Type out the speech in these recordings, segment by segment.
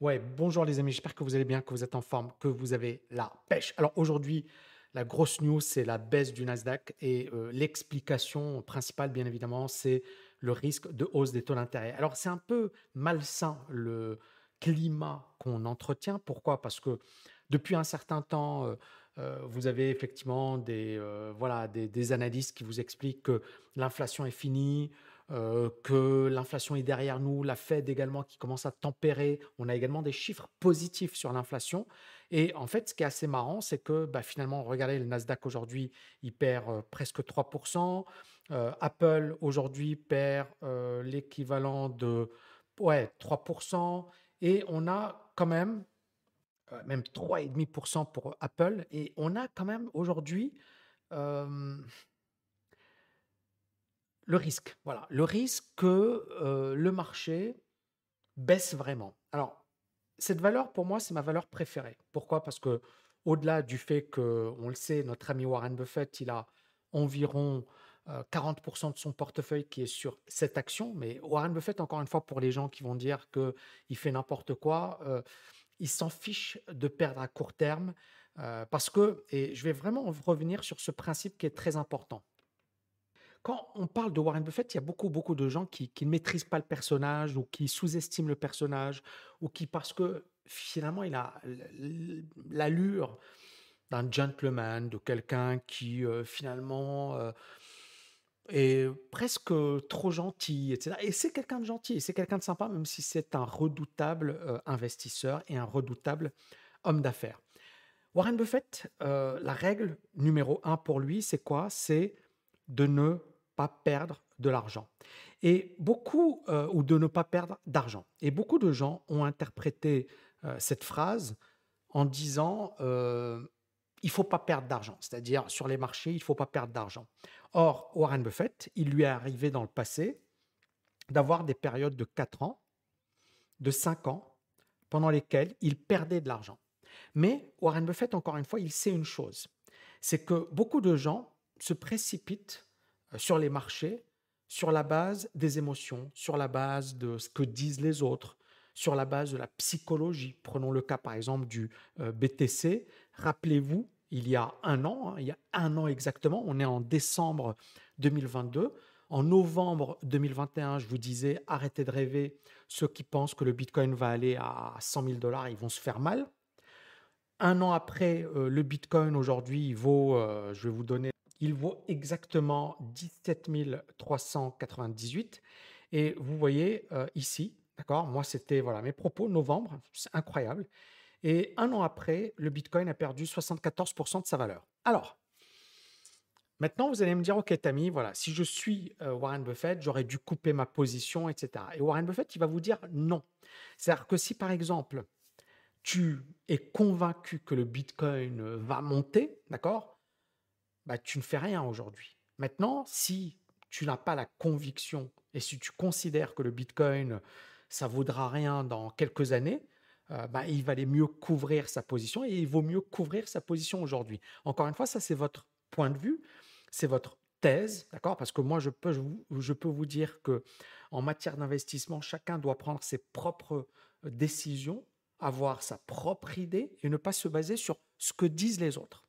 Ouais, bonjour les amis, j'espère que vous allez bien, que vous êtes en forme, que vous avez la pêche. Alors aujourd'hui, la grosse news, c'est la baisse du Nasdaq et euh, l'explication principale, bien évidemment, c'est le risque de hausse des taux d'intérêt. Alors c'est un peu malsain le climat qu'on entretient. Pourquoi? Parce que depuis un certain temps, euh, euh, vous avez effectivement des, voilà, des, des analystes qui vous expliquent que l'inflation est finie, euh, que l'inflation est derrière nous, la Fed également qui commence à tempérer. On a également des chiffres positifs sur l'inflation. Et en fait, ce qui est assez marrant, c'est que bah, finalement, regardez, le Nasdaq aujourd'hui, il perd euh, presque 3%. Euh, Apple aujourd'hui perd l'équivalent de ouais, 3%. Et on a quand même, même 3,5% pour Apple. Et on a quand même aujourd'hui le risque. Voilà, le risque que euh, le marché baisse vraiment. Alors, cette valeur, pour moi, c'est ma valeur préférée. Pourquoi? Parce que au-delà du fait que, on le sait, notre ami Warren Buffett, il a environ 40% euh, de son portefeuille qui est sur cette action. Mais Warren Buffett, encore une fois, pour les gens qui vont dire qu'il fait n'importe quoi, euh, il s'en fiche de perdre à court terme. parce que, et je vais vraiment revenir sur ce principe qui est très important quand on parle de Warren Buffett, il y a beaucoup, beaucoup de gens qui, ne maîtrisent pas le personnage ou qui sous-estiment le personnage ou qui, parce que finalement, il a l'allure d'un gentleman, de quelqu'un qui euh, finalement euh, est presque trop gentil, etc. Et c'est quelqu'un de gentil, c'est quelqu'un de sympa, même si c'est un redoutable euh, investisseur et un redoutable homme d'affaires. Warren Buffett, la règle numéro un pour lui, c'est quoi? C'est de ne pas perdre de l'argent. Et beaucoup, euh, ou de ne pas perdre d'argent. Et beaucoup de gens ont interprété euh, cette phrase en disant euh, il faut pas perdre d'argent, c'est-à-dire sur les marchés, il faut pas perdre d'argent. Or, Warren Buffett, il lui est arrivé dans le passé d'avoir des périodes de 4 ans, de 5 ans, pendant lesquelles il perdait de l'argent. Mais Warren Buffett, encore une fois, il sait une chose, c'est que beaucoup de gens se précipitent euh, sur les marchés sur la base des émotions, sur la base de ce que disent les autres, sur la base de la psychologie. Prenons le cas par exemple du euh, BTC. Rappelez-vous, il y a un an, hein, il y a un an exactement, on est en décembre 2022. En novembre 2021, je vous disais, arrêtez de rêver. Ceux qui pensent que le Bitcoin va aller à 100 000 dollars, ils vont se faire mal. Un an après, euh, le Bitcoin aujourd'hui, vaut, je vais vous donner il vaut exactement 17 398. Et vous voyez euh, ici, d'accord Moi, c'était voilà mes propos, novembre, c'est incroyable. Et un an après, le Bitcoin a perdu 74% de sa valeur. Alors, maintenant, vous allez me dire, OK, Tammy, voilà, si je suis euh, Warren Buffett, j'aurais dû couper ma position, etc. Et Warren Buffett, il va vous dire non. C'est-à-dire que si, par exemple, tu es convaincu que le Bitcoin va monter, d'accord bah, tu ne fais rien aujourd'hui. Maintenant, si tu n'as pas la conviction et si tu considères que le Bitcoin, ça vaudra rien dans quelques années, euh, bah, il valait mieux couvrir sa position et il vaut mieux couvrir sa position aujourd'hui. Encore une fois, ça c'est votre point de vue, c'est votre thèse, d'accord? Parce que moi, je peux, je peux vous dire que en matière d'investissement, chacun doit prendre ses propres décisions, avoir sa propre idée et ne pas se baser sur ce que disent les autres.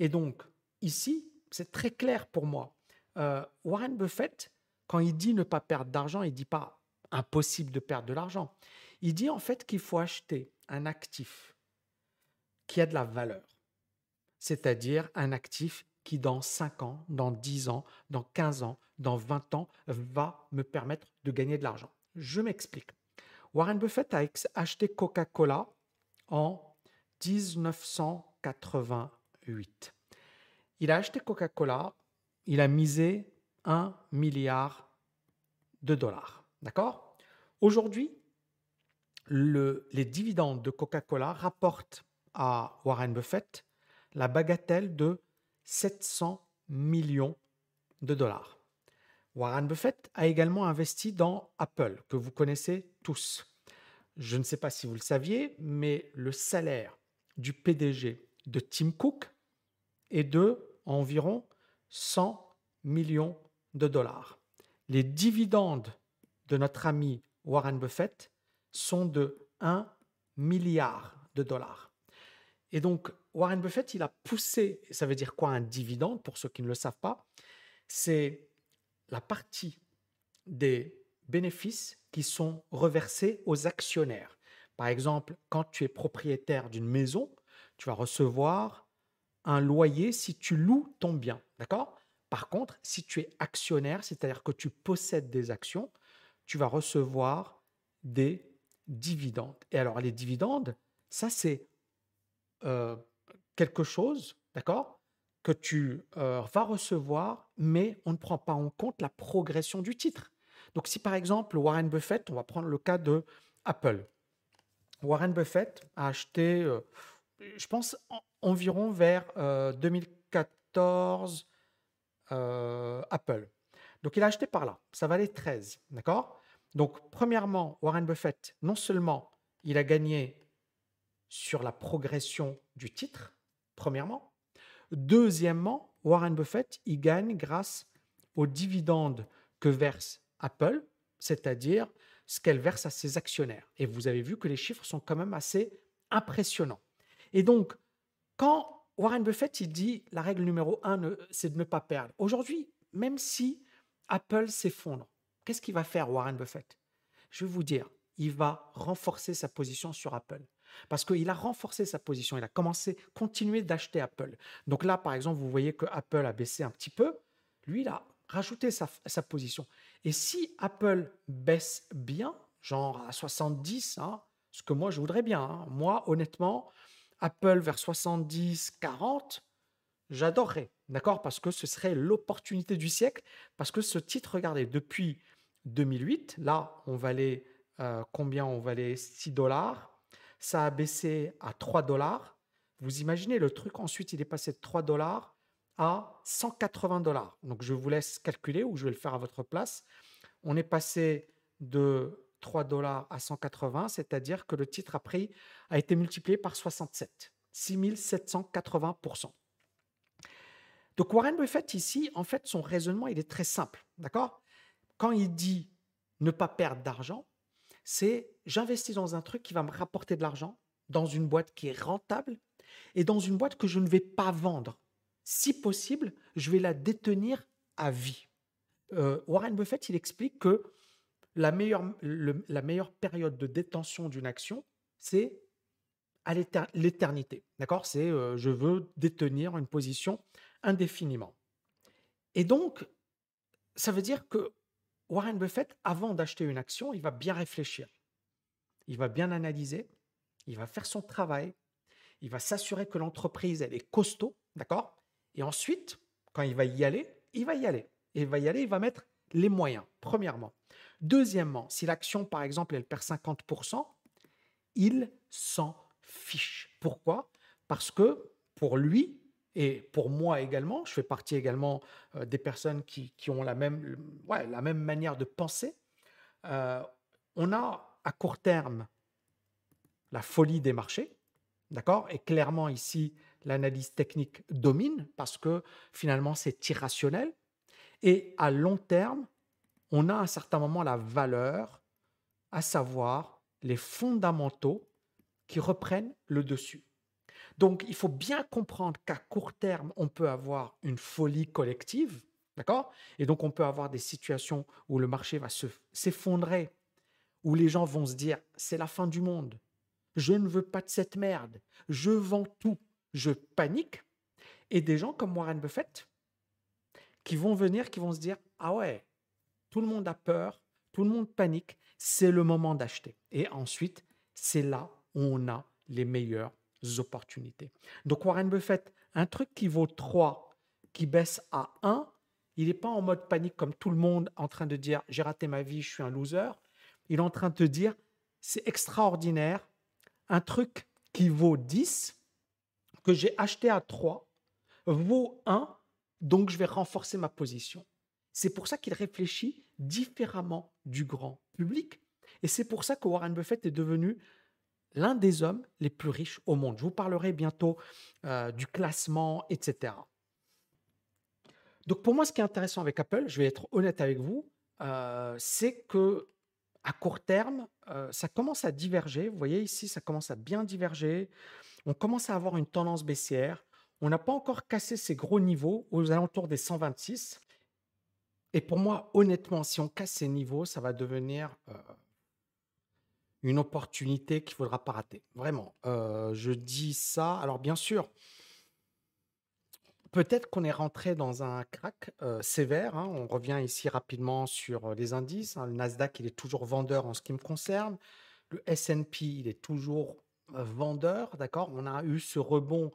Et donc, ici, c'est très clair pour moi. Euh, Warren Buffett, quand il dit ne pas perdre d'argent, il ne dit pas impossible de perdre de l'argent. Il dit en fait qu'il faut acheter un actif qui a de la valeur, c'est-à-dire un actif qui dans 5 ans, dans 10 ans, dans 15 ans, dans 20 ans va me permettre de gagner de l'argent. Je m'explique. Warren Buffett a acheté Coca-Cola en 1988. Il a acheté Coca-Cola, il a misé un milliard de dollars. D'accord? Aujourd'hui, les dividendes de Coca-Cola rapportent à Warren Buffett la bagatelle de 700 millions de dollars. Warren Buffett a également investi dans Apple, que vous connaissez tous. Je ne sais pas si vous le saviez, mais le salaire du PDG de Tim Cook est de environ 100 millions de dollars. Les dividendes de notre ami Warren Buffett sont de un milliard de dollars. Et donc, Warren Buffett, il a poussé, ça veut dire quoi un dividende, pour ceux qui ne le savent pas? C'est la partie des bénéfices qui sont reversés aux actionnaires. Par exemple, quand tu es propriétaire d'une maison, tu vas recevoir un loyer si tu loues ton bien. D'accord? Par contre, si tu es actionnaire, c'est-à-dire que tu possèdes des actions, tu vas recevoir des dividendes. Et alors, les dividendes, ça, c'est euh, quelque chose, d'accord? Que tu euh, vas recevoir, mais on ne prend pas en compte la progression du titre. Donc, si par exemple Warren Buffett, on va prendre le cas de Apple. Warren Buffett a acheté, euh, je pense, environ vers 2014 Apple. Donc, il a acheté par là. Ça valait 13, d'accord? Donc, premièrement, Warren Buffett, non seulement il a gagné sur la progression du titre, premièrement. Deuxièmement, Warren Buffett, il gagne grâce aux dividendes que verse Apple, c'est-à-dire ce qu'elle verse à ses actionnaires. Et vous avez vu que les chiffres sont quand même assez impressionnants. Et donc, quand Warren Buffett, il dit la règle numéro un, c'est de ne pas perdre. Aujourd'hui, même si Apple s'effondre, qu'est-ce qu'il va faire Warren Buffett? Je vais vous dire, il va renforcer sa position sur Apple. Parce qu'il a renforcé sa position, il a commencé, continuer d'acheter Apple. Donc là, par exemple, vous voyez que Apple a baissé un petit peu. Lui, il a rajouté sa, position. Et si Apple baisse bien, genre à 70, hein, ce que moi je voudrais bien, hein, moi honnêtement, Apple vers 70, 40, j'adorerais, d'accord Parce que ce serait l'opportunité du siècle, parce que ce titre, regardez, depuis 2008, là, on valait euh, combien On valait? 6 dollars ça a baissé à 3 dollars. Vous imaginez le truc, ensuite il est passé de 3 dollars à 180 dollars. Donc je vous laisse calculer ou je vais le faire à votre place. On est passé de 3 dollars à 180, c'est-à-dire que le titre a pris a été multiplié par 67, 6780%. Donc Warren Buffett ici, en fait, son raisonnement, il est très simple, d'accord? Quand il dit ne pas perdre d'argent, c'est j'investis dans un truc qui va me rapporter de l'argent, dans une boîte qui est rentable et dans une boîte que je ne vais pas vendre. Si possible, je vais la détenir à vie. Euh, Warren Buffett, il explique que la meilleure, période de détention d'une action, c'est à l'éternité. D'accord? C'est euh, je veux détenir une position indéfiniment. Et donc, ça veut dire que Warren Buffett, avant d'acheter une action, il va bien réfléchir. Il va bien analyser, il va faire son travail, il va s'assurer que l'entreprise, elle est costaud, d'accord? Et ensuite, quand il va y aller, il va y aller. Et il va y aller, il va mettre les moyens, premièrement. Deuxièmement, si l'action, par exemple, elle perd 50%, il s'en fiche. Pourquoi? Parce que pour lui, et pour moi également, je fais partie également euh, des personnes qui, ont la même, la même manière de penser. Euh, on a à court terme la folie des marchés, d'accord? Et clairement ici, l'analyse technique domine parce que finalement c'est irrationnel. Et à long terme, on a à un certain moment la valeur, à savoir les fondamentaux qui reprennent le dessus. Donc, il faut bien comprendre qu'à court terme, on peut avoir une folie collective, d'accord? Et donc, on peut avoir des situations où le marché va s'effondrer, où les gens vont se dire, c'est la fin du monde, je ne veux pas de cette merde, je vends tout, je panique. Et des gens comme Warren Buffett, qui vont venir, qui vont se dire, ah ouais, tout le monde a peur, tout le monde panique, c'est le moment d'acheter. Et ensuite, c'est là où on a les meilleurs opportunités. Donc Warren Buffett, un truc qui vaut 3, qui baisse à 1, il n'est pas en mode panique comme tout le monde en train de dire j'ai raté ma vie, je suis un loser. Il est en train de te dire c'est extraordinaire, un truc qui vaut 10, que j'ai acheté à 3, vaut 1, donc je vais renforcer ma position. C'est pour ça qu'il réfléchit différemment du grand public. Et c'est pour ça que Warren Buffett est devenu l'un des hommes les plus riches au monde. Je vous parlerai bientôt euh, du classement, etc. Donc pour moi, ce qui est intéressant avec Apple, je vais être honnête avec vous, euh, c'est que à court terme, ça commence à diverger. Vous voyez ici, ça commence à bien diverger. On commence à avoir une tendance baissière. On n'a pas encore cassé ces gros niveaux aux alentours des 126. Et pour moi, honnêtement, si on casse ces niveaux, ça va devenir une opportunité qu'il ne faudra pas rater. Vraiment. je dis ça. Alors, bien sûr, peut-être qu'on est rentré dans un crack sévère. Hein. On revient ici rapidement sur les indices. Hein. Le Nasdaq, il est toujours vendeur en ce qui me concerne. Le S&P, il est toujours vendeur, d'accord On a eu ce rebond,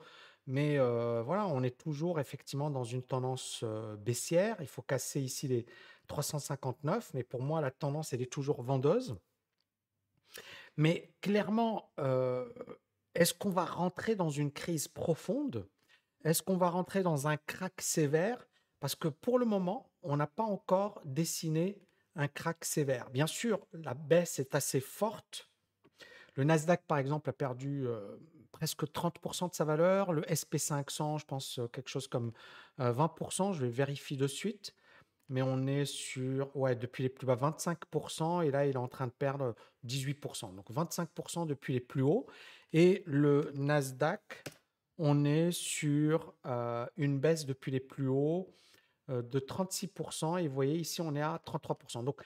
mais voilà, on est toujours effectivement dans une tendance baissière. Il faut casser ici les 359, mais pour moi, la tendance, elle est toujours vendeuse. Mais clairement, est-ce qu'on va rentrer dans une crise profonde? Est-ce qu'on va rentrer dans un crack sévère? Parce que pour le moment, on n'a pas encore dessiné un crack sévère. Bien sûr, la baisse est assez forte le Nasdaq, par exemple, a perdu presque 30% de sa valeur. Le SP500, je pense quelque chose comme 20%. Je vais vérifier de suite. Mais on est sur, ouais, depuis les plus bas, 25%. Et là, il est en train de perdre 18%. Donc 25% depuis les plus hauts. Et le Nasdaq, on est sur une baisse depuis les plus hauts de 36%. Et vous voyez, ici, on est à 33%. Donc,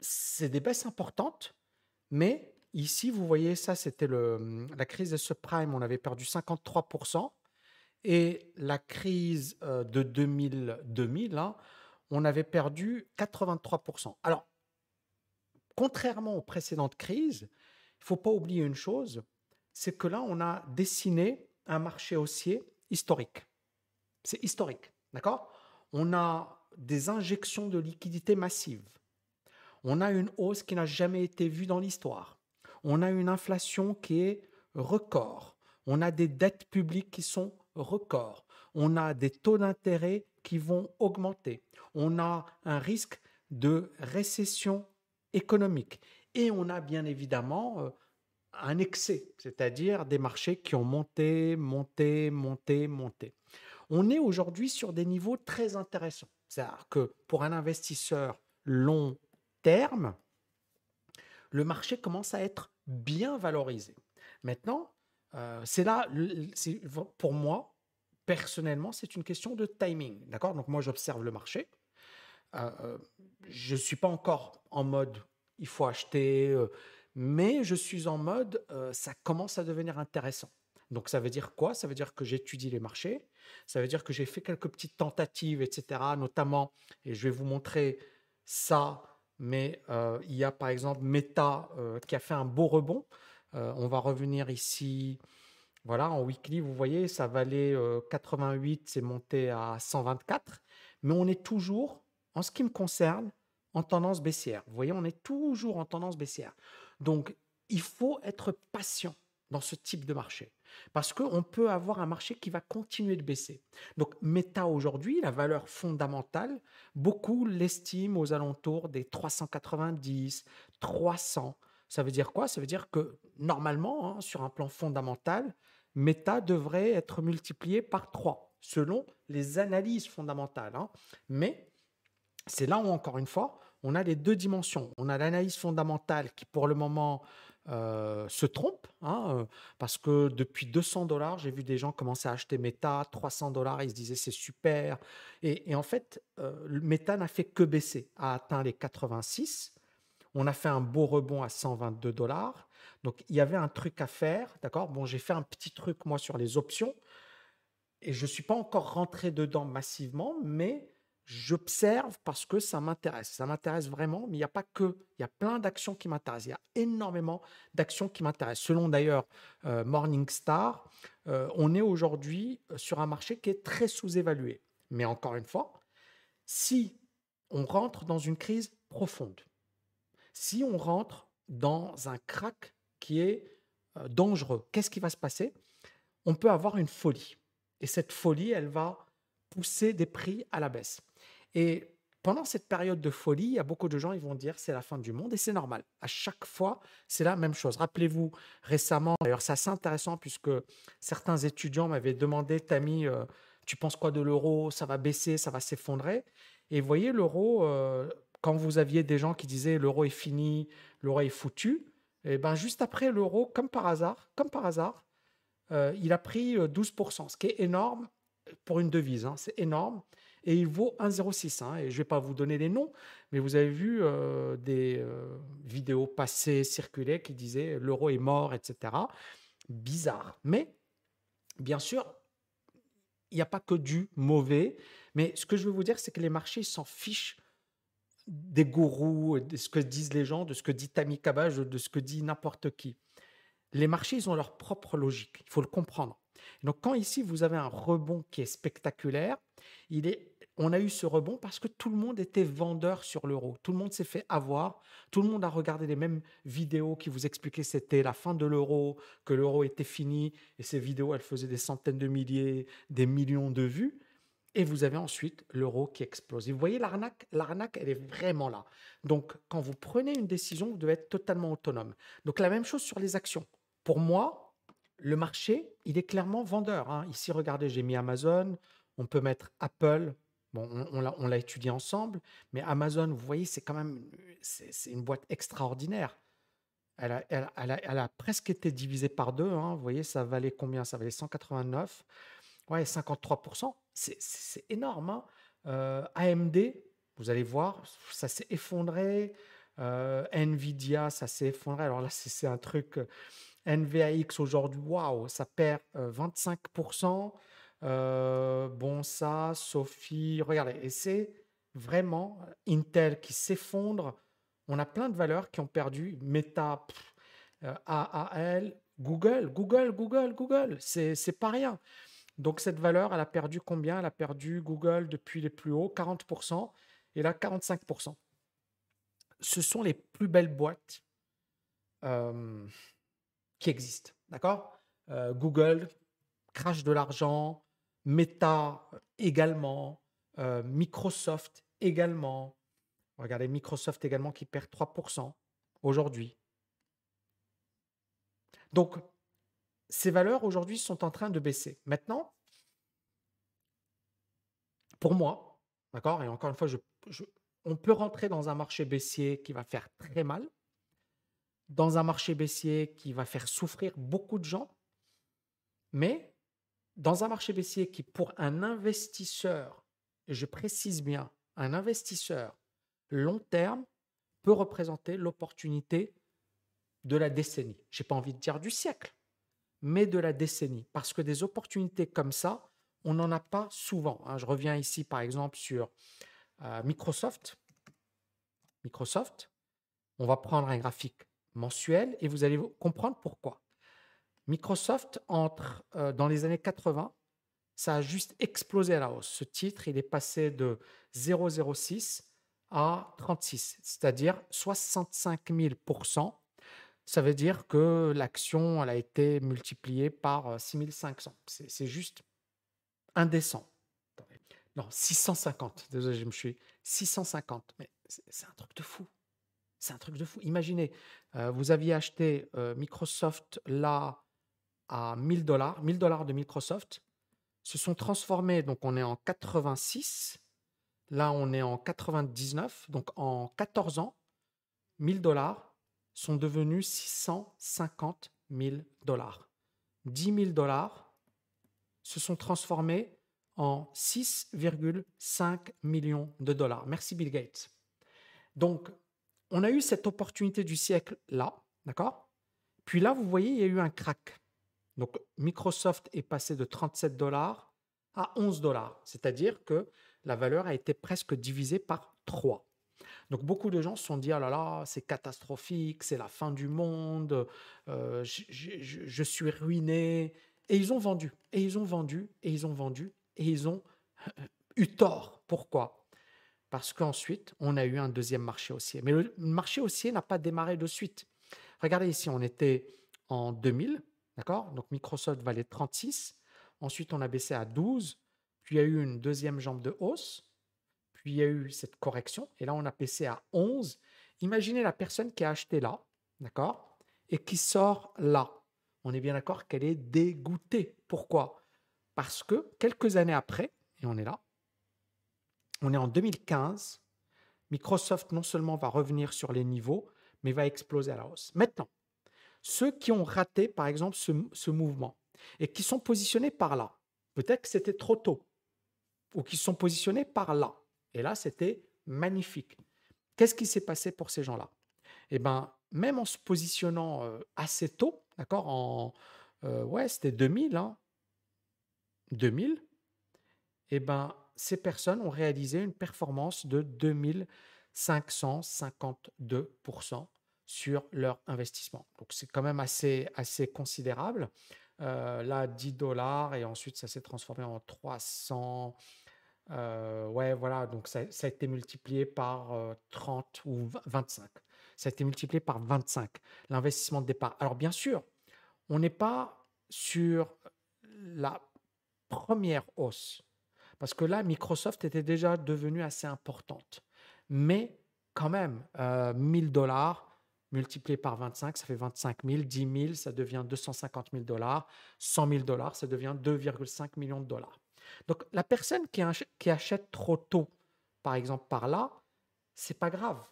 c'est des baisses importantes, mais Ici, vous voyez, ça, c'était la crise des subprimes, on avait perdu 53%. Et la crise de 2000, 2000 hein, on avait perdu 83%. Alors, contrairement aux précédentes crises, il ne faut pas oublier une chose, c'est que là, on a dessiné un marché haussier historique. C'est historique, d'accord? On a des injections de liquidités massives. On a une hausse qui n'a jamais été vue dans l'histoire on a une inflation qui est record, on a des dettes publiques qui sont records, on a des taux d'intérêt qui vont augmenter, on a un risque de récession économique et on a bien évidemment euh, un excès, c'est-à-dire des marchés qui ont monté, monté, monté, monté. On est aujourd'hui sur des niveaux très intéressants. C'est-à-dire que pour un investisseur long terme, le marché commence à être bien valorisé. Maintenant, euh, c'est là, pour moi, personnellement, c'est une question de timing. D'accord? Donc, moi, j'observe le marché. Euh, euh, je ne suis pas encore en mode il faut acheter, mais je suis en mode ça commence à devenir intéressant. Donc, ça veut dire quoi? Ça veut dire que j'étudie les marchés. Ça veut dire que j'ai fait quelques petites tentatives, etc. Notamment, et je vais vous montrer ça mais euh, il y a par exemple Meta euh, qui a fait un beau rebond. Euh, on va revenir ici. Voilà, en weekly, vous voyez, ça valait 88, c'est monté à 124. Mais on est toujours, en ce qui me concerne, en tendance baissière. Vous voyez, on est toujours en tendance baissière. Donc, il faut être patient dans ce type de marché. Parce qu'on peut avoir un marché qui va continuer de baisser. Donc, Meta aujourd'hui, la valeur fondamentale, beaucoup l'estiment aux alentours des 390, 300. Ça veut dire quoi? Ça veut dire que normalement, hein, sur un plan fondamental, Meta devrait être multiplié par 3, selon les analyses fondamentales. Hein. Mais c'est là où, encore une fois, on a les deux dimensions. On a l'analyse fondamentale qui, pour le moment, euh, se trompe, hein, euh, parce que depuis 200 dollars, j'ai vu des gens commencer à acheter Meta, 300 dollars, ils se disaient c'est super. Et, en fait, euh, Meta n'a fait que baisser, a atteint les 86. On a fait un beau rebond à 122 dollars. Donc, il y avait un truc à faire, d'accord? Bon, j'ai fait un petit truc, moi, sur les options. Et je ne suis pas encore rentré dedans massivement, mais j'observe parce que ça m'intéresse. Ça m'intéresse vraiment, mais il n'y a pas que. Il y a plein d'actions qui m'intéressent. Il y a énormément d'actions qui m'intéressent. Selon d'ailleurs euh, Morningstar, euh, on est aujourd'hui euh, sur un marché qui est très sous-évalué. Mais encore une fois, si on rentre dans une crise profonde, si on rentre dans un crack qui est dangereux, qu'est-ce qui va se passer? On peut avoir une folie. Et cette folie, elle va pousser des prix à la baisse. Et pendant cette période de folie, il y a beaucoup de gens qui vont dire c'est la fin du monde et c'est normal. À chaque fois, c'est la même chose. Rappelez-vous récemment, d'ailleurs, c'est assez intéressant puisque certains étudiants m'avaient demandé Tami, euh, tu penses quoi de l'euro? Ça va baisser, ça va s'effondrer. Et vous voyez, l'euro, euh, quand vous aviez des gens qui disaient l'euro est fini, l'euro est foutu, et eh ben juste après l'euro, comme par hasard, comme par hasard, euh, il a pris 12%, euh, ce qui est énorme pour une devise, hein, c'est énorme. Et il vaut 1,06. Hein, et je ne vais pas vous donner les noms, mais vous avez vu euh, des vidéos passées circuler qui disaient l'euro est mort, etc. Bizarre. Mais bien sûr, il n'y a pas que du mauvais. Mais ce que je veux vous dire, c'est que les marchés s'en fichent des gourous, de ce que disent les gens, de ce que dit Tammy Kabaj, de ce que dit n'importe qui. Les marchés, ils ont leur propre logique. Il faut le comprendre. Donc, quand ici, vous avez un rebond qui est spectaculaire, il est, on a eu ce rebond parce que tout le monde était vendeur sur l'euro. Tout le monde s'est fait avoir. Tout le monde a regardé les mêmes vidéos qui vous expliquaient c'était la fin de l'euro, que l'euro était fini. Et ces vidéos, elles faisaient des centaines de milliers, des millions de vues. Et vous avez ensuite l'euro qui explose. vous voyez l'arnaque, l'arnaque, elle est vraiment là. Donc, quand vous prenez une décision, vous devez être totalement autonome. Donc, la même chose sur les actions. Pour moi, le marché, il est clairement vendeur. Hein. Ici, regardez, j'ai mis Amazon, on peut mettre Apple. On, l'a étudié ensemble, mais Amazon, vous voyez, c'est quand même c'est une boîte extraordinaire. Elle a, presque été divisée par deux. Hein. Vous voyez, ça valait combien? Ça valait 189. Ouais, 53%. C'est énorme. Hein. Euh, AMD, vous allez voir, ça s'est effondré. Euh, Nvidia, ça s'est effondré. Alors là, c'est un truc. NVAX aujourd'hui, waouh, ça perd 25%. Euh, bon, ça, Sophie, regardez, et c'est vraiment Intel qui s'effondre. On a plein de valeurs qui ont perdu. Meta, AAL, Google, Google, Google, Google, c'est pas rien. Donc cette valeur, elle a perdu combien? Elle a perdu Google depuis les plus hauts, 40%, et là 45%. Ce sont les plus belles boîtes qui existent. D'accord? Euh, Google crache de l'argent, Meta également, euh, Microsoft également. Regardez, Microsoft également qui perd 3% aujourd'hui. Donc, ces valeurs aujourd'hui sont en train de baisser. Maintenant, pour moi, d'accord, et encore une fois, on peut rentrer dans un marché baissier qui va faire très mal dans un marché baissier qui va faire souffrir beaucoup de gens, mais dans un marché baissier qui, pour un investisseur, je précise bien, un investisseur long terme, peut représenter l'opportunité de la décennie. Je n'ai pas envie de dire du siècle, mais de la décennie. Parce que des opportunités comme ça, on n'en a pas souvent. Hein. Je reviens ici, par exemple, sur euh, Microsoft. Microsoft, on va prendre un graphique mensuel et vous allez comprendre pourquoi. Microsoft entre euh, dans les années 80, ça a juste explosé à la hausse. Ce titre, il est passé de 0,06 à 36, c'est-à-dire 65 000% Ça veut dire que l'action elle a été multipliée par 6500. Euh, c'est juste indécent. Non, 650. Désolé, je me suis 650. Mais c'est un truc de fou. C'est un truc de fou. Imaginez, euh, vous aviez acheté Microsoft là à 1000 dollars, 1000 dollars de Microsoft, se sont transformés, donc on est en 86, là on est en 99, donc en 14 ans, 1000 dollars sont devenus 650 000 dollars. 10 000 dollars se sont transformés en 6,5 millions de dollars. Merci Bill Gates. Donc, on a eu cette opportunité du siècle là, d'accord? Puis là, vous voyez, il y a eu un crack. Donc, Microsoft est passé de 37 dollars à 11 dollars, c'est-à-dire que la valeur a été presque divisée par 3. Donc beaucoup de gens se sont dit, oh là là, c'est catastrophique, c'est la fin du monde, euh, je, suis ruiné. Et ils ont vendu, et ils ont vendu, et ils ont vendu, et ils ont euh, eu tort. Pourquoi? Parce qu'ensuite, on a eu un deuxième marché haussier. Mais le marché haussier n'a pas démarré de suite. Regardez ici, on était en 2000, d'accord? Donc Microsoft valait 36. Ensuite, on a baissé à 12. Puis il y a eu une deuxième jambe de hausse. Puis il y a eu cette correction. Et là, on a baissé à 11. Imaginez la personne qui a acheté là, d'accord? Et qui sort là. On est bien d'accord qu'elle est dégoûtée. Pourquoi? Parce que quelques années après, et on est là, on est en 2015, Microsoft non seulement va revenir sur les niveaux, mais va exploser à la hausse. Maintenant, ceux qui ont raté, par exemple, ce, mouvement et qui sont positionnés par là, peut-être que c'était trop tôt, ou qui sont positionnés par là, et là, c'était magnifique. Qu'est-ce qui s'est passé pour ces gens-là? Eh bien, même en se positionnant euh, assez tôt, d'accord, en, euh, ouais, c'était 2000, hein, 2000, eh ben, ces personnes ont réalisé une performance de 2552% sur leur investissement. Donc c'est quand même assez, assez considérable. Euh, là, 10 dollars et ensuite ça s'est transformé en 300. Euh, ouais, voilà, donc ça, a été multiplié par 30 euh, ou 25. Ça a été multiplié par 25, l'investissement de départ. Alors bien sûr, on n'est pas sur la première hausse, parce que là, Microsoft était déjà devenue assez importante. Mais quand même, 1000 dollars, multiplié par 25, ça fait 25 000. 10 000, ça devient 250 000 dollars. 100 000 dollars, ça devient 2,5 millions de dollars. Donc la personne qui, achète trop tôt, par exemple par là, c'est pas grave.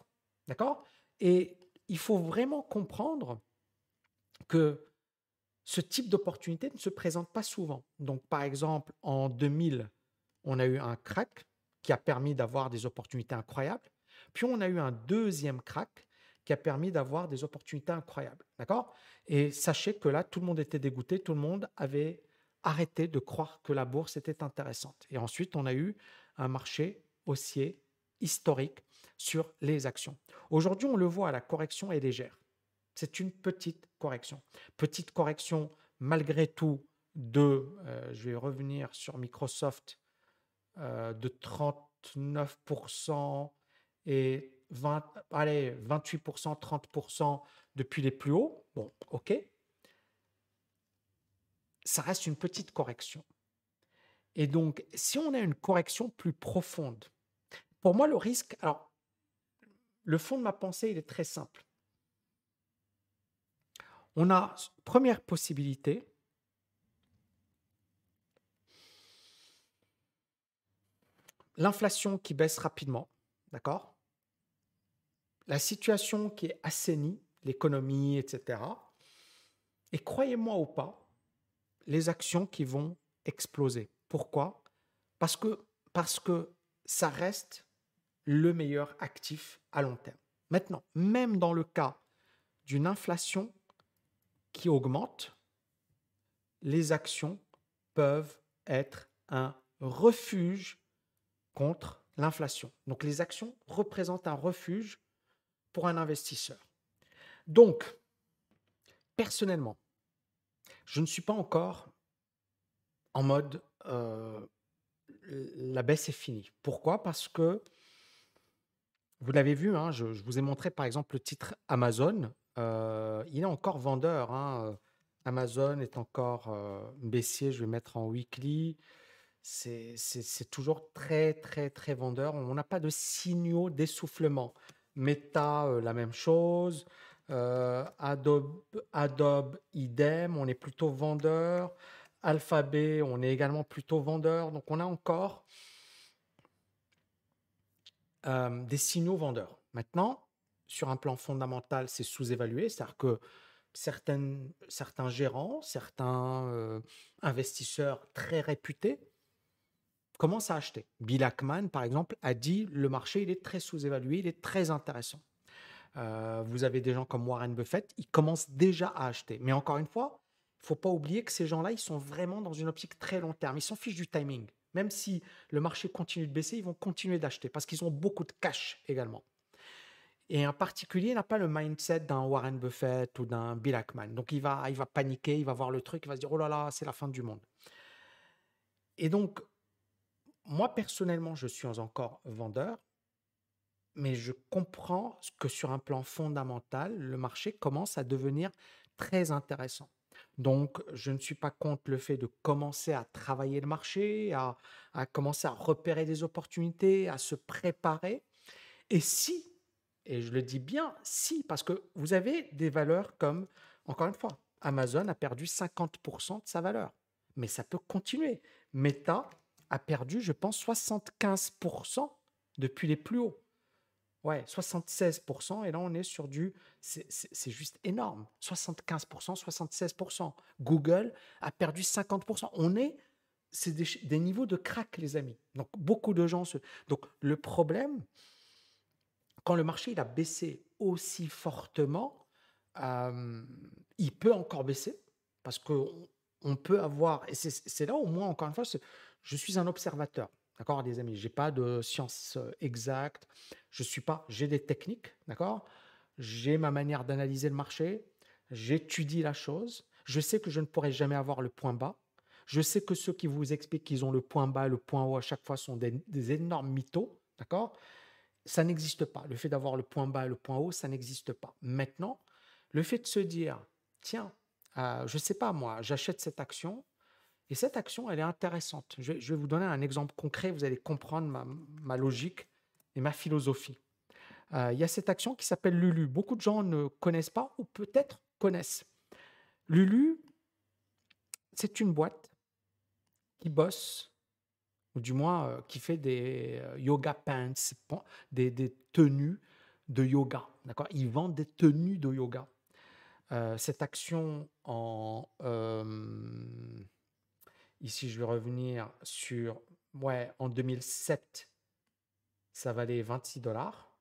D'accord? Et il faut vraiment comprendre que ce type d'opportunité ne se présente pas souvent. Donc par exemple, en 2000, on a eu un crack qui a permis d'avoir des opportunités incroyables. Puis on a eu un deuxième crack qui a permis d'avoir des opportunités incroyables. D'accord? Et sachez que là, tout le monde était dégoûté, tout le monde avait arrêté de croire que la bourse était intéressante. Et ensuite, on a eu un marché haussier historique sur les actions. Aujourd'hui, on le voit, la correction est légère. C'est une petite correction. Petite correction malgré tout de, euh, je vais revenir sur Microsoft, euh, de 39% et 20, allez, 28%, 30% depuis les plus hauts, bon, ok, ça reste une petite correction. Et donc, si on a une correction plus profonde, pour moi, le risque, alors, le fond de ma pensée, il est très simple. On a, première possibilité, l'inflation qui baisse rapidement, d'accord? La situation qui est assainie, l'économie, etc. Et croyez-moi ou pas, les actions qui vont exploser. Pourquoi? Parce que, parce que ça reste le meilleur actif à long terme. Maintenant, même dans le cas d'une inflation qui augmente, les actions peuvent être un refuge contre l'inflation. Donc les actions représentent un refuge pour un investisseur. Donc, personnellement, je ne suis pas encore en mode euh, la baisse est finie. Pourquoi? Parce que vous l'avez vu, hein, je, vous ai montré par exemple le titre Amazon. Euh, il est encore vendeur. Hein, Amazon est encore euh, baissier. Je vais mettre en weekly. C'est toujours très, très, très vendeur. On n'a pas de signaux d'essoufflement. Meta, euh, la même chose. Euh, Adobe, Adobe, idem, on est plutôt vendeur. Alphabet, on est également plutôt vendeur. Donc on a encore euh, des signaux vendeurs. Maintenant, sur un plan fondamental, c'est sous-évalué, c'est-à-dire que certaines, certains gérants, certains investisseurs très réputés commence à acheter. Bill Ackman, par exemple, a dit le marché il est très sous-évalué, il est très intéressant. Euh, vous avez des gens comme Warren Buffett, ils commencent déjà à acheter. Mais encore une fois, il ne faut pas oublier que ces gens-là, ils sont vraiment dans une optique très long terme. Ils s'en fichent du timing. Même si le marché continue de baisser, ils vont continuer d'acheter parce qu'ils ont beaucoup de cash également. Et en particulier, n'a pas le mindset d'un Warren Buffett ou d'un Bill Ackman. Donc il va, il va paniquer, il va voir le truc, il va se dire oh là là, c'est la fin du monde. Et donc, moi, personnellement, je suis encore vendeur, mais je comprends que sur un plan fondamental, le marché commence à devenir très intéressant. Donc, je ne suis pas contre le fait de commencer à travailler le marché, à, commencer à repérer des opportunités, à se préparer. Et si, et je le dis bien, si, parce que vous avez des valeurs comme, encore une fois, Amazon a perdu 50% de sa valeur, mais ça peut continuer. Meta a perdu, je pense, 75% depuis les plus hauts. Ouais, 76%. Et là, on est sur du. C'est juste énorme. 75%, 76%. Google a perdu 50%. On est. C'est des, niveaux de crack, les amis. Donc, beaucoup de gens se. Donc, le problème, quand le marché il a baissé aussi fortement, euh, il peut encore baisser parce qu'on on peut avoir. Et c'est là, au moins, encore une fois, je suis un observateur. D'accord, les amis, j'ai pas de science exacte. Je suis pas, j'ai des techniques, d'accord J'ai ma manière d'analyser le marché. J'étudie la chose. Je sais que je ne pourrai jamais avoir le point bas. Je sais que ceux qui vous expliquent qu'ils ont le point bas, le point haut à chaque fois sont des, énormes mythos, d'accord Ça n'existe pas. Le fait d'avoir le point bas et le point haut, ça n'existe pas. Maintenant, le fait de se dire, tiens, euh, je ne sais pas moi, j'achète cette action, et cette action, elle est intéressante. Je vais, vous donner un exemple concret, vous allez comprendre ma, logique et ma philosophie. Euh, il y a cette action qui s'appelle Lulu. Beaucoup de gens ne connaissent pas ou peut-être connaissent. Lulu, c'est une boîte qui bosse, ou du moins euh, qui fait des euh, yoga pants, des, tenues de yoga. D'accord? Ils vendent des tenues de yoga. cette action en Ici, je vais revenir sur, ouais, en 2007, ça valait 26 dollars.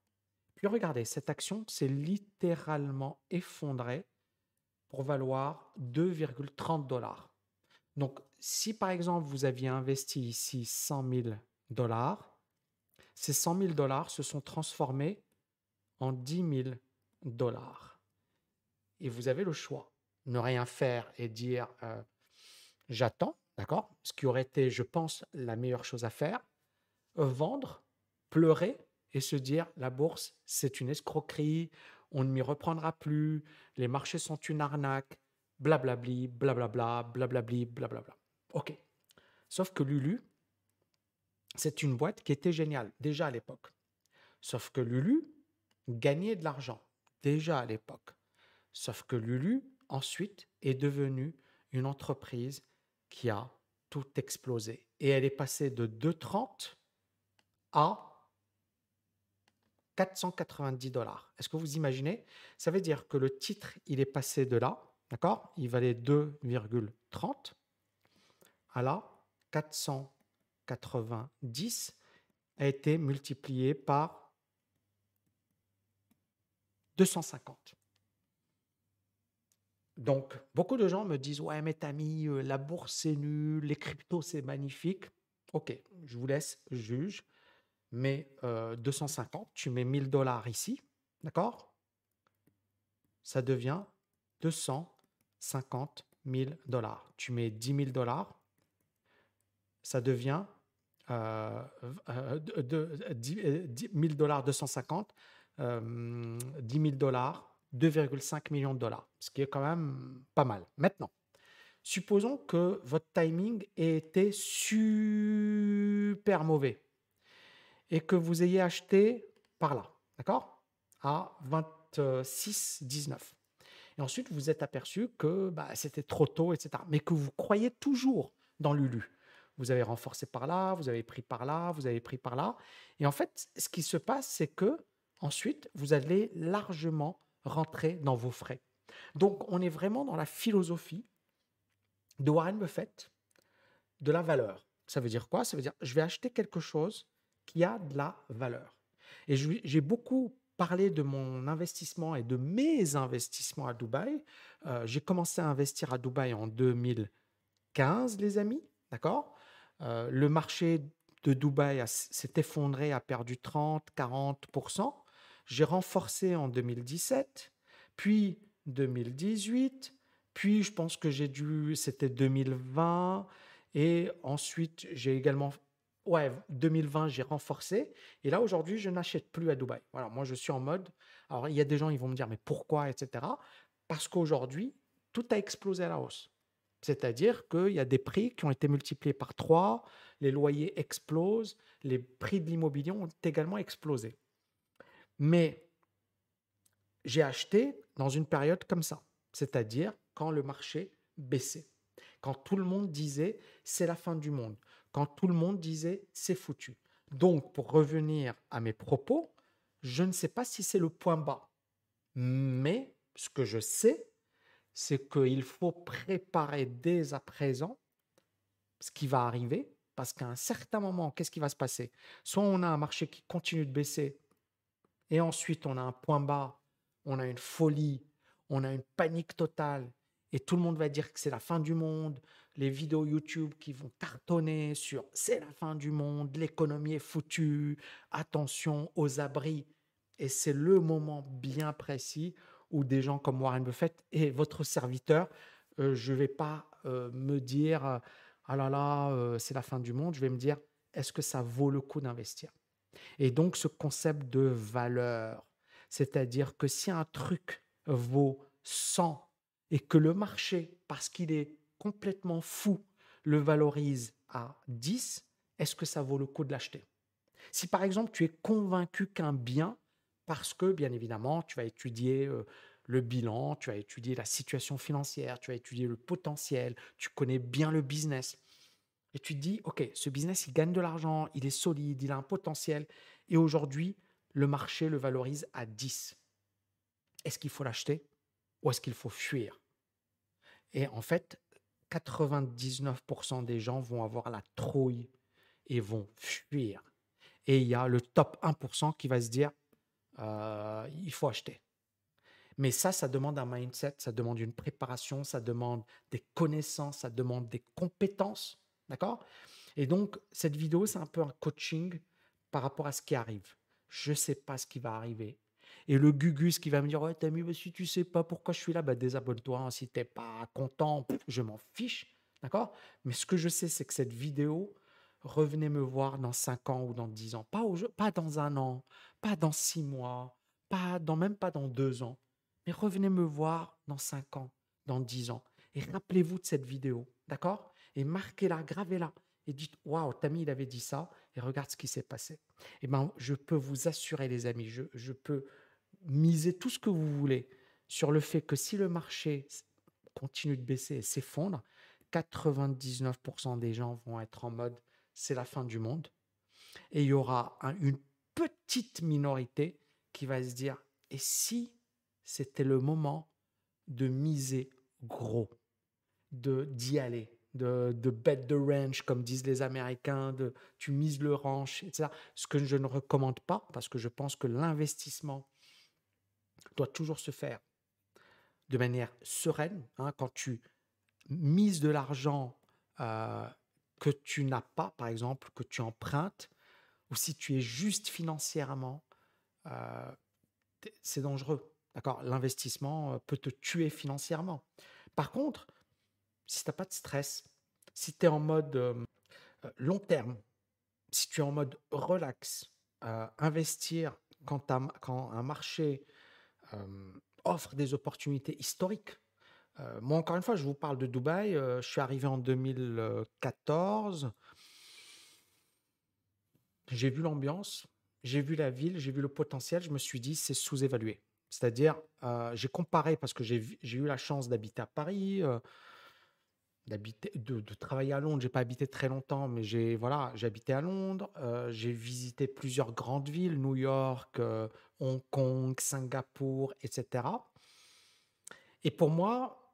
Puis regardez, cette action s'est littéralement effondrée pour valoir 2,30 dollars. Donc, si par exemple vous aviez investi ici 100 000 dollars, ces 100 000 dollars se sont transformés en 10 000 dollars. Et vous avez le choix. Ne rien faire et dire euh, j'attends, D'accord? Ce qui aurait été, je pense, la meilleure chose à faire. Vendre, pleurer et se dire la bourse, c'est une escroquerie, on ne m'y reprendra plus, les marchés sont une arnaque, blablabli, blablabla, blablabli, blablabla. Ok. Sauf que Lulu, c'est une boîte qui était géniale déjà à l'époque. Sauf que Lulu gagnait de l'argent déjà à l'époque. Sauf que Lulu, ensuite, est devenue une entreprise qui a tout explosé. Et elle est passée de 2,30 à 490 dollars. Est-ce que vous imaginez? Ça veut dire que le titre, il est passé de là, d'accord? Il valait 2,30 à là, 490 a été multiplié par 250. Donc, beaucoup de gens me disent Ouais, mais Tami, euh, la bourse c'est nul, les cryptos c'est magnifique. Ok, je vous laisse juge. Mais 250, euh, tu mets 1000 dollars ici, d'accord? Ça devient 250 000 dollars. Tu mets 10 000 dollars, ça devient euh, 10 000 dollars 250, 10 000 dollars 2,5 millions de dollars, ce qui est quand même pas mal. Maintenant, supposons que votre timing ait été super mauvais et que vous ayez acheté par là, d'accord À 26,19. Et ensuite, vous êtes aperçu que bah, c'était trop tôt, etc. Mais que vous croyez toujours dans Lulu. Vous avez renforcé par là, vous avez pris par là, vous avez pris par là. Et en fait, ce qui se passe, c'est que ensuite, vous allez largement rentrer dans vos frais. Donc, on est vraiment dans la philosophie de Warren Buffett de la valeur. Ça veut dire quoi? Ça veut dire je vais acheter quelque chose qui a de la valeur. Et j'ai beaucoup parlé de mon investissement et de mes investissements à Dubaï. Euh, j'ai commencé à investir à Dubaï en 2015, les amis. D'accord? Euh, Le marché de Dubaï s'est effondré, a perdu 30-40%. J'ai renforcé en 2017, puis 2018, puis je pense que j'ai dû, c'était 2020, et ensuite j'ai également, ouais, 2020, j'ai renforcé, et là aujourd'hui, je n'achète plus à Dubaï. Voilà, moi je suis en mode, alors il y a des gens, ils vont me dire, mais pourquoi, etc. Parce qu'aujourd'hui, tout a explosé à la hausse. C'est-à-dire qu'il y a des prix qui ont été multipliés par 3, les loyers explosent, les prix de l'immobilier ont également explosé. Mais j'ai acheté dans une période comme ça, c'est-à-dire quand le marché baissait, quand tout le monde disait c'est la fin du monde, quand tout le monde disait c'est foutu. Donc, pour revenir à mes propos, Je ne sais pas si c'est le point bas. Mais ce que je sais, c'est qu'il faut préparer dès à présent ce qui va arriver, parce qu'à un certain moment, qu'est-ce qui va se passer? Soit on a un marché qui continue de baisser, et ensuite on a un point bas, on a une folie, on a une panique totale, et tout le monde va dire que c'est la fin du monde, les vidéos YouTube qui vont cartonner sur c'est la fin du monde, l'économie est foutue, attention aux abris. Et c'est le moment bien précis ou des gens comme Warren Buffett et votre serviteur, euh, je ne vais pas euh, me dire euh, ah là là, c'est la fin du monde. Je vais me dire est-ce que ça vaut le coup d'investir? Et donc ce concept de valeur, c'est-à-dire que si un truc vaut 100 et que le marché, parce qu'il est complètement fou, le valorise à 10, est-ce que ça vaut le coup de l'acheter? Si par exemple tu es convaincu qu'un bien parce que, bien évidemment, tu vas étudier le bilan, tu vas étudier la situation financière, tu vas étudier le potentiel, tu connais bien le business. Et tu te dis, OK, ce business, il gagne de l'argent, il est solide, il a un potentiel. Et aujourd'hui, le marché le valorise à 10. Est-ce qu'il faut l'acheter ou est-ce qu'il faut fuir? Et en fait, 99% des gens vont avoir la trouille et vont fuir. Et il y a le top 1% qui va se dire, euh, il faut acheter. Mais ça, ça demande un mindset, ça demande une préparation, ça demande des connaissances, ça demande des compétences. D'accord? Et donc, cette vidéo, c'est un peu un coaching par rapport à ce qui arrive. Je ne sais pas ce qui va arriver. Et le Gugus qui va me dire Ouais, t'as mis, si tu sais pas pourquoi je suis là, bah, désabonne-toi. Hein. Si t'es pas content, je m'en fiche. D'accord? Mais ce que je sais, c'est que cette vidéo, revenez me voir dans 5 ans ou dans 10 ans. Pas, au pas dans un an, pas dans 6 mois, pas dans, même pas dans 2 ans. Mais revenez me voir dans 5 ans, dans 10 ans. Et rappelez-vous de cette vidéo. D'accord? Et marquez-la, gravez-la. Et dites Waouh, Tammy, il avait dit ça. Et regarde ce qui s'est passé. Eh bien, je peux vous assurer, les amis, je, peux miser tout ce que vous voulez sur le fait que si le marché continue de baisser et s'effondre, 99% des gens vont être en mode c'est la fin du monde. Et il y aura une petite minorité qui va se dire, et si c'était le moment de miser gros, de d'y aller, de, de bet the ranch, comme disent les Américains, de tu mises le ranch, etc. Ce que je ne recommande pas, parce que je pense que l'investissement doit toujours se faire de manière sereine. Hein, quand tu mises de l'argent euh, que tu n'as pas, par exemple, que tu empruntes, ou si tu es juste financièrement, euh, c'est dangereux. D'accord? L'investissement euh, peut te tuer financièrement. Par contre, si tu n'as pas de stress, si tu es en mode euh, long terme, si tu es en mode relax, investir quand, un marché offre des opportunités historiques, euh, moi, encore une fois, je vous parle de Dubaï. Euh, je suis arrivé en 2014. J'ai vu l'ambiance, j'ai vu la ville, j'ai vu le potentiel. Je me suis dit, c'est sous-évalué. C'est-à-dire, euh, j'ai comparé parce que j'ai eu la chance d'habiter à Paris, d'habiter, de, travailler à Londres. J'ai pas habité très longtemps, mais j'ai voilà, j'ai habité à Londres. j'ai visité plusieurs grandes villes, New York, Hong Kong, Singapour, etc. Et pour moi,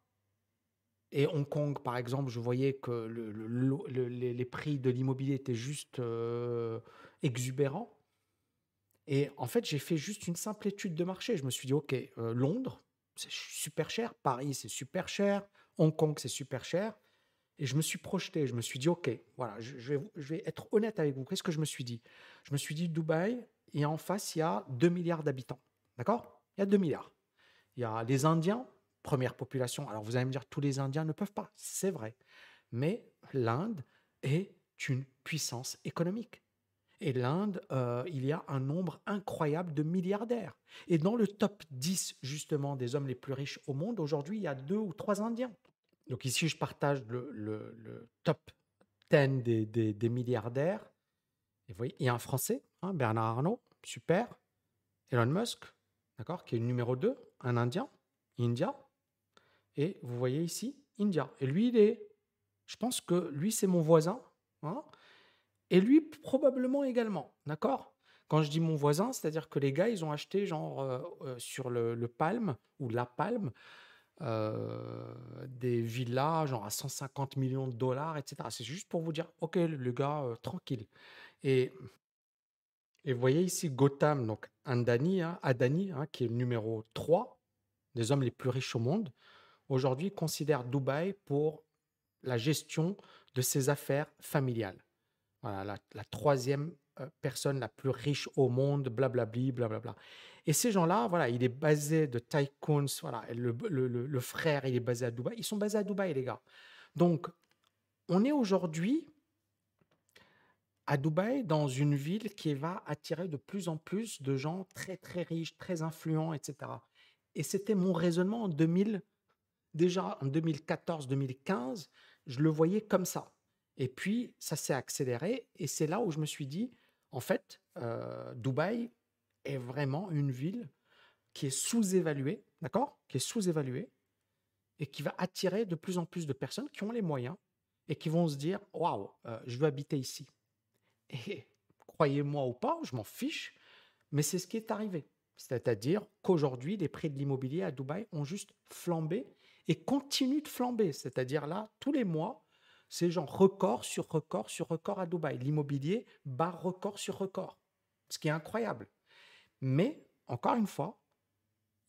et Hong Kong, par exemple, je voyais que le, les, prix de l'immobilier étaient juste euh, exubérants. Et en fait, j'ai fait juste une simple étude de marché. Je me suis dit, OK, euh, Londres, c'est super cher. Paris, c'est super cher. Hong Kong, c'est super cher. Et je me suis projeté. Je me suis dit, OK, voilà, je, vais, être honnête avec vous. Qu'est-ce que je me suis dit? Je me suis dit, Dubaï, et en face, il y a 2 milliards d'habitants. D'accord? Il y a 2 milliards. Il y a les Indiens, première population. Alors vous allez me dire, tous les Indiens ne peuvent pas, c'est vrai. Mais l'Inde est une puissance économique. Et l'Inde, euh, il y a un nombre incroyable de milliardaires. Et dans le top 10 justement des hommes les plus riches au monde, aujourd'hui, il y a deux ou trois Indiens. Donc ici, je partage le, top 10 des, milliardaires. Et vous voyez, il y a un Français, hein, Bernard Arnault, super. Elon Musk, d'accord, qui est numéro 2, un Indien, India. Et vous voyez ici, India. Et lui, il est, je pense que lui, c'est mon voisin. Hein. et lui, probablement également. D'accord Quand je dis mon voisin, c'est-à-dire que les gars, ils ont acheté genre euh, euh, sur le, le Palme ou la Palme euh, des villas genre à 150 millions de dollars, etc. C'est juste pour vous dire, ok, le gars, tranquille. Et, et vous voyez ici Gotham, donc Andani, hein, Adani, hein, qui est le numéro 3 des hommes les plus riches au monde, aujourd'hui considère Dubaï pour la gestion de ses affaires familiales. Voilà, la, troisième euh, personne la plus riche au monde, blablabli, blablabla. Et ces gens-là, voilà, il est basé de tycoons, voilà, le, frère, il est basé à Dubaï. Ils sont basés à Dubaï, les gars. Donc, on est aujourd'hui à Dubaï dans une ville qui va attirer de plus en plus de gens très, très riches, très influents, etc. Et c'était mon raisonnement en 2000, déjà en 2014-2015, je le voyais comme ça. Et puis, ça s'est accéléré. Et c'est là où je me suis dit, en fait, euh, Dubaï est vraiment une ville qui est sous-évaluée, d'accord? Qui est sous-évaluée et qui va attirer de plus en plus de personnes qui ont les moyens et qui vont se dire Waouh, euh, je veux habiter ici. Et croyez-moi ou pas, je m'en fiche, mais c'est ce qui est arrivé. C'est-à-dire qu'aujourd'hui, les prix de l'immobilier à Dubaï ont juste flambé et continuent de flamber. C'est-à-dire là, tous les mois, c'est genre record sur record sur record à Dubaï. L'immobilier bat record sur record, ce qui est incroyable. Mais, encore une fois,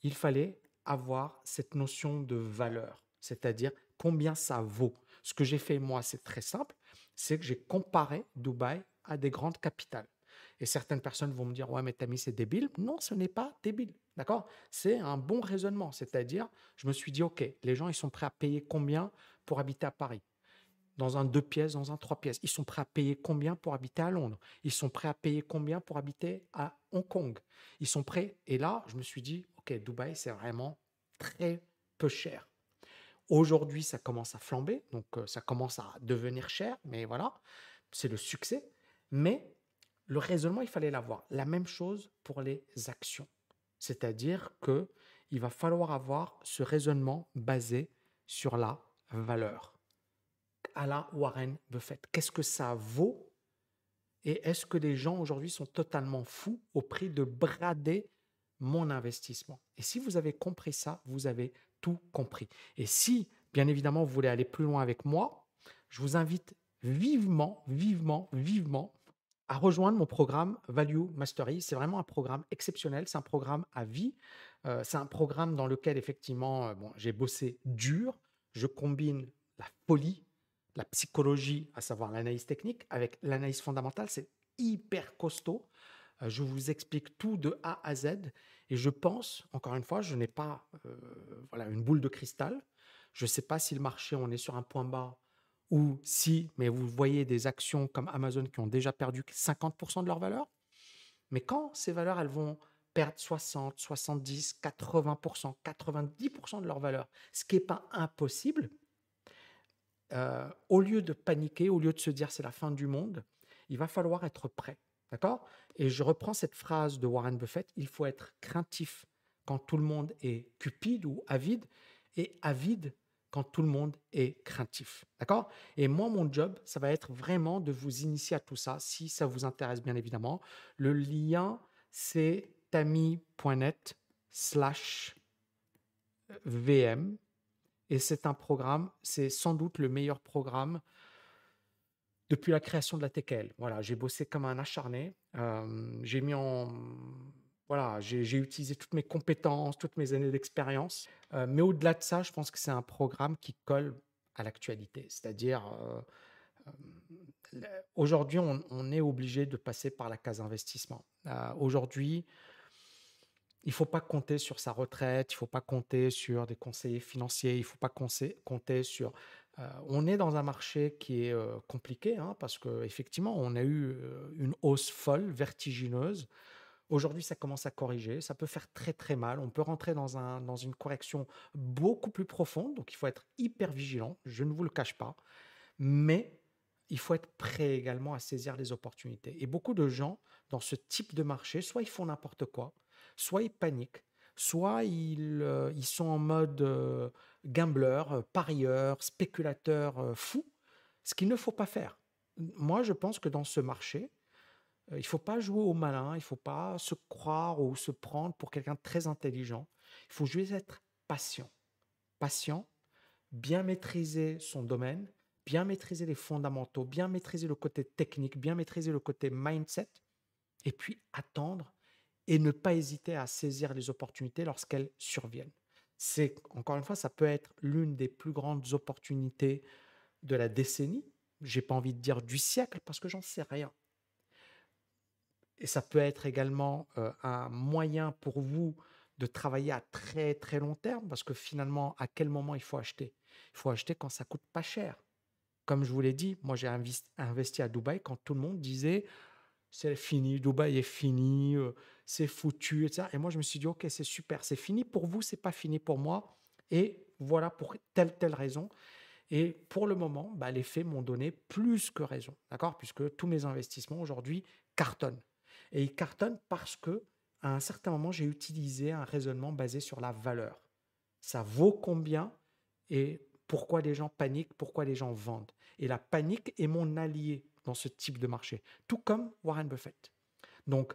il fallait avoir cette notion de valeur, c'est-à-dire combien ça vaut. Ce que j'ai fait moi, c'est très simple, c'est que j'ai comparé Dubaï à des grandes capitales. Et certaines personnes vont me dire, ouais, mais Tammy, c'est débile. Non, ce n'est pas débile. D'accord? C'est un bon raisonnement. C'est-à-dire, je me suis dit, OK, les gens, ils sont prêts à payer combien pour habiter à Paris? Dans un deux pièces, dans un trois pièces. Ils sont prêts à payer combien pour habiter à Londres? Ils sont prêts à payer combien pour habiter à Hong Kong Ils sont prêts. Et là, je me suis dit, OK, Dubaï, c'est vraiment très peu cher. Aujourd'hui, ça commence à flamber, donc euh, ça commence à devenir cher, mais voilà, c'est le succès. Mais le raisonnement, il fallait l'avoir. La même chose pour les actions. C'est-à-dire que il va falloir avoir ce raisonnement basé sur la valeur. À la Warren Buffett, qu'est-ce que ça vaut Et est-ce que les gens aujourd'hui sont totalement fous au prix de brader mon investissement? Et si vous avez compris ça, vous avez tout compris. Et si, bien évidemment, vous voulez aller plus loin avec moi, je vous invite vivement, vivement, vivement à rejoindre mon programme Value Mastery. C'est vraiment un programme exceptionnel, c'est un programme à vie. Euh, c'est un programme dans lequel, effectivement, euh, bon, j'ai bossé dur. Je combine la folie, la psychologie, à savoir l'analyse technique, avec l'analyse fondamentale. C'est hyper costaud. Euh, je vous explique tout de A à Z. Et je pense, encore une fois, je n'ai pas voilà, une boule de cristal. Je ne sais pas si le marché, on est sur un point bas ou si, mais vous voyez des actions comme Amazon qui ont déjà perdu 50% de leur valeur. Mais quand ces valeurs, elles vont perdre 60, 70, 80%, 90% de leur valeur, ce qui n'est pas impossible, euh, au lieu de paniquer, au lieu de se dire c'est la fin du monde, il va falloir être prêt. D'accord? Et je reprends cette phrase de Warren Buffett, il faut être craintif quand tout le monde est cupide ou avide, et avide quand tout le monde est craintif. D'accord? Et moi, mon job, ça va être vraiment de vous initier à tout ça, si ça vous intéresse bien évidemment. Le lien, c'est tami.net slash VM. Et c'est un programme, c'est sans doute le meilleur programme depuis la création de la TKL. Voilà, j'ai bossé comme un acharné. Euh, j'ai mis en voilà, j'ai utilisé toutes mes compétences, toutes mes années d'expérience. Euh, mais au-delà de ça, je pense que c'est un programme qui colle à l'actualité. C'est-à-dire, euh, aujourd'hui, on, est obligé de passer par la case investissement. aujourd'hui, il faut pas compter sur sa retraite, il faut pas compter sur des conseillers financiers, il faut pas compter sur... on est dans un marché qui est compliqué hein, parce qu'effectivement, on a eu une hausse folle, vertigineuse. Aujourd'hui, ça commence à corriger. Ça peut faire très très mal. On peut rentrer dans, dans une correction beaucoup plus profonde. Donc, il faut être hyper vigilant. Je ne vous le cache pas. Mais il faut être prêt également à saisir les opportunités. Et beaucoup de gens dans ce type de marché, soit ils font n'importe quoi, soit ils paniquent, soit ils, euh, ils sont en mode euh, gambler, euh, parieur, spéculateur fou, ce qu'il ne faut pas faire. Moi, je pense que dans ce marché, il ne faut pas jouer au malin, il ne faut pas se croire ou se prendre pour quelqu'un de très intelligent. Il faut juste être patient. Patient, bien maîtriser son domaine, bien maîtriser les fondamentaux, bien maîtriser le côté technique, bien maîtriser le côté mindset, et puis attendre et ne pas hésiter à saisir les opportunités lorsqu'elles surviennent. C'est, encore une fois, ça peut être l'une des plus grandes opportunités de la décennie. J'ai pas envie de dire du siècle parce que j'en sais rien. Et ça peut être également euh, un moyen pour vous de travailler à très très long terme parce que finalement, à quel moment il faut acheter? Il faut acheter quand ça coûte pas cher. Comme je vous l'ai dit, moi j'ai investi à Dubaï quand tout le monde disait c'est fini, Dubaï est fini, euh, c'est foutu, etc. Et moi je me suis dit ok c'est super, c'est fini pour vous, c'est pas fini pour moi. Et voilà pour telle telle raison. Et pour le moment, bah, les faits m'ont donné plus que raison, d'accord? Puisque tous mes investissements aujourd'hui cartonnent. Et ils cartonnent parce que à un certain moment, j'ai utilisé un raisonnement basé sur la valeur. Ça vaut combien et pourquoi les gens paniquent, pourquoi les gens vendent? Et la panique est mon allié dans ce type de marché, tout comme Warren Buffett. Donc,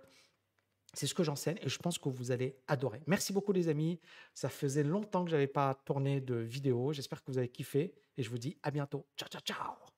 c'est ce que j'enseigne et je pense que vous allez adorer. Merci beaucoup les amis. Ça faisait longtemps que je n'avais pas tourné de vidéo. J'espère que vous avez kiffé et je vous dis à bientôt. Ciao, ciao, ciao